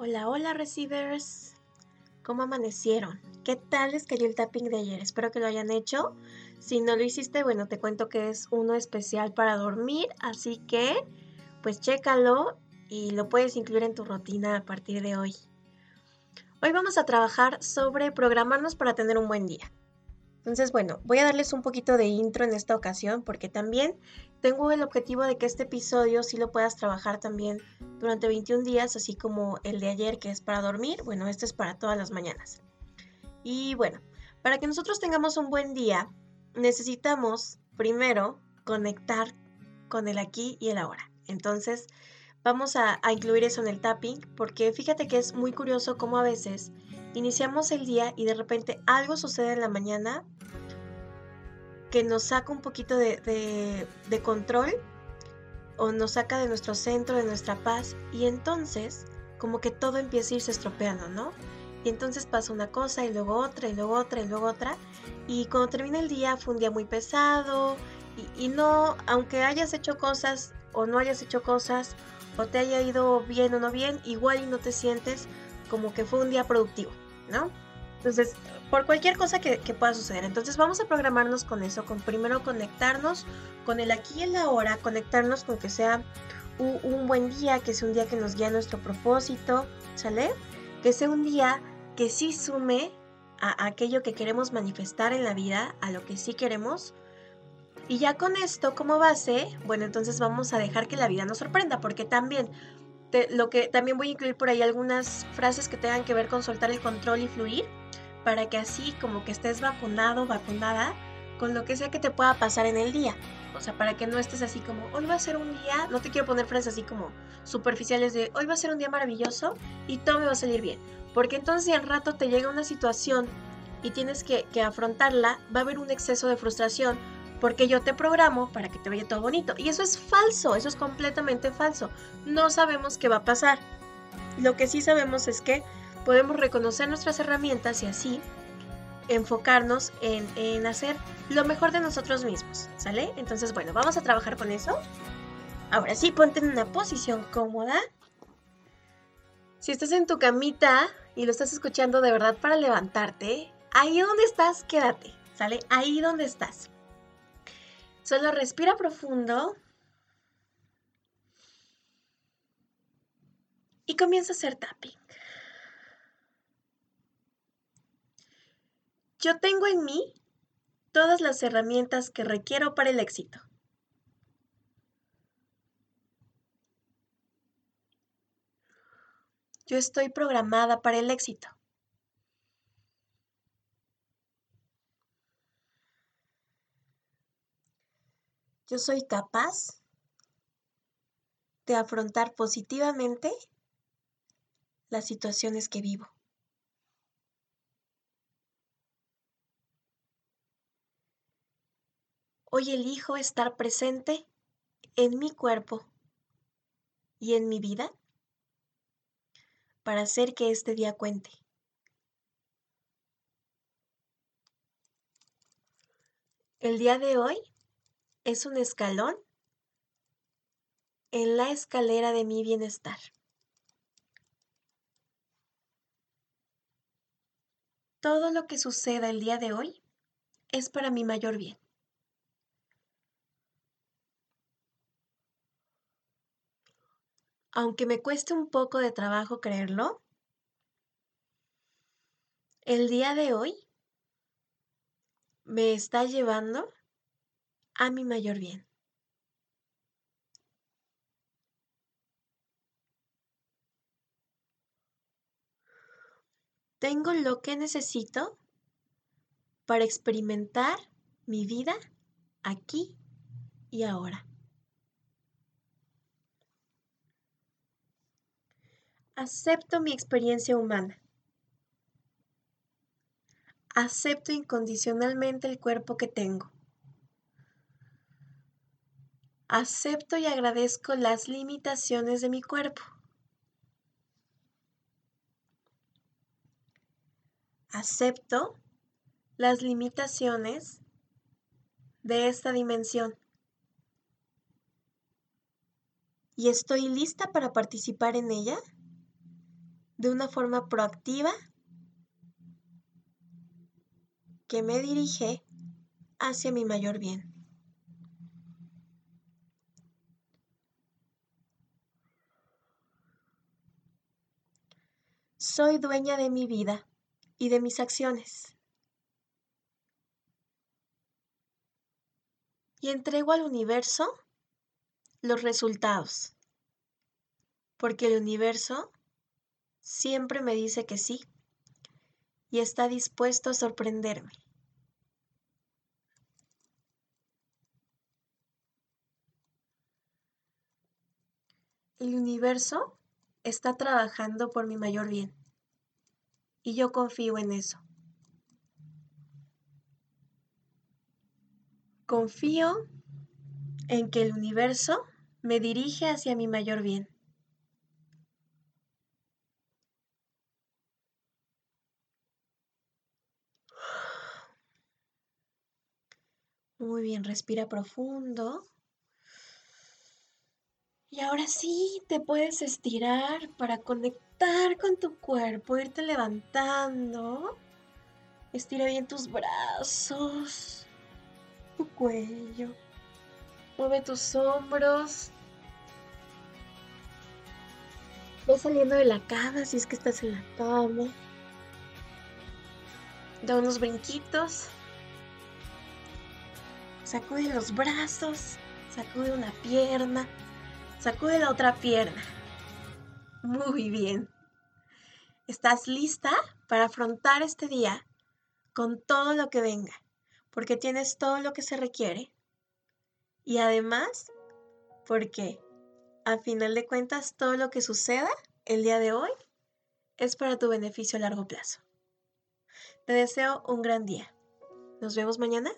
Hola, hola receivers. ¿Cómo amanecieron? ¿Qué tal les cayó el tapping de ayer? Espero que lo hayan hecho. Si no lo hiciste, bueno, te cuento que es uno especial para dormir, así que pues chécalo y lo puedes incluir en tu rutina a partir de hoy. Hoy vamos a trabajar sobre programarnos para tener un buen día. Entonces, bueno, voy a darles un poquito de intro en esta ocasión porque también tengo el objetivo de que este episodio sí lo puedas trabajar también durante 21 días, así como el de ayer que es para dormir. Bueno, este es para todas las mañanas. Y bueno, para que nosotros tengamos un buen día, necesitamos primero conectar con el aquí y el ahora. Entonces, vamos a, incluir eso en el tapping porque fíjate que es muy curioso cómo a veces iniciamos el día y de repente algo sucede en la mañana que nos saca un poquito de, control o nos saca de nuestro centro, de nuestra paz y entonces como que todo empieza a irse estropeando, ¿no? Y entonces pasa una cosa y luego otra y luego otra y luego otra y cuando termina el día fue un día muy pesado y, y no, aunque hayas hecho cosas o no hayas hecho cosas o te haya ido bien o no bien, igual y no te sientes como que fue un día productivo, ¿no? Entonces, por cualquier cosa que, pueda suceder. Entonces vamos a programarnos con eso, con primero conectarnos con el aquí y el ahora, conectarnos con que sea un, buen día, que sea un día que nos guíe a nuestro propósito, ¿sale? Que sea un día que sí sume a, aquello que queremos manifestar en la vida, a lo que sí queremos. Y ya con esto como base, bueno, entonces vamos a dejar que la vida nos sorprenda, porque también lo que también voy a incluir por ahí algunas frases que tengan que ver con soltar el control y fluir para que así como que estés vacunado, vacunada con lo que sea que te pueda pasar en el día. O sea, para que no estés así como, hoy va a ser un día, no te quiero poner frases así como superficiales de, hoy va a ser un día maravilloso y todo me va a salir bien. Porque entonces si al rato te llega una situación y tienes que, que afrontarla, va a haber un exceso de frustración porque yo te programo para que te vaya todo bonito. Y eso es falso, eso es completamente falso. No sabemos qué va a pasar. Lo que sí sabemos es que podemos reconocer nuestras herramientas y así enfocarnos en, hacer lo mejor de nosotros mismos, ¿sale? Entonces, bueno, vamos a trabajar con eso. Ahora sí, ponte en una posición cómoda. Si estás en tu camita y lo estás escuchando de verdad para levantarte, ahí donde estás, quédate, ¿sale? Ahí donde estás. Solo respira profundo. Y comienza a hacer tapping. Yo tengo en mí todas las herramientas que requiero para el éxito. Yo estoy programada para el éxito. Yo soy capaz de afrontar positivamente las situaciones que vivo. Hoy elijo estar presente en mi cuerpo y en mi vida para hacer que este día cuente. El día de hoy es un escalón en la escalera de mi bienestar. Todo lo que suceda el día de hoy es para mi mayor bien. aunque me cueste un poco de trabajo creerlo, el día de hoy me está llevando a mi mayor bien. Tengo lo que necesito para experimentar mi vida aquí y ahora. Acepto mi experiencia humana. Acepto incondicionalmente el cuerpo que tengo. Acepto y agradezco las limitaciones de mi cuerpo. Acepto las limitaciones de esta dimensión. ¿Y estoy lista para participar en ella? de una forma proactiva que me dirige hacia mi mayor bien. Soy dueña de mi vida y de mis acciones. Y entrego al universo los resultados, porque el universo siempre me dice que sí y está dispuesto a sorprenderme. El universo está trabajando por mi mayor bien y yo confío en eso. Confío en que el universo me dirige hacia mi mayor bien. Muy bien, respira profundo. Y ahora sí, te puedes estirar para conectar con tu cuerpo, irte levantando. Estira bien tus brazos, tu cuello. Mueve tus hombros. Ve saliendo de la cama si es que estás en la cama. Da unos brinquitos. Sacude los brazos. Sacude una pierna. Sacude la otra pierna. Muy bien. ¿Estás lista para afrontar este día con todo lo que venga? Porque tienes todo lo que se requiere. Y además, porque a final de cuentas todo lo que suceda el día de hoy es para tu beneficio a largo plazo. Te deseo un gran día. Nos vemos mañana.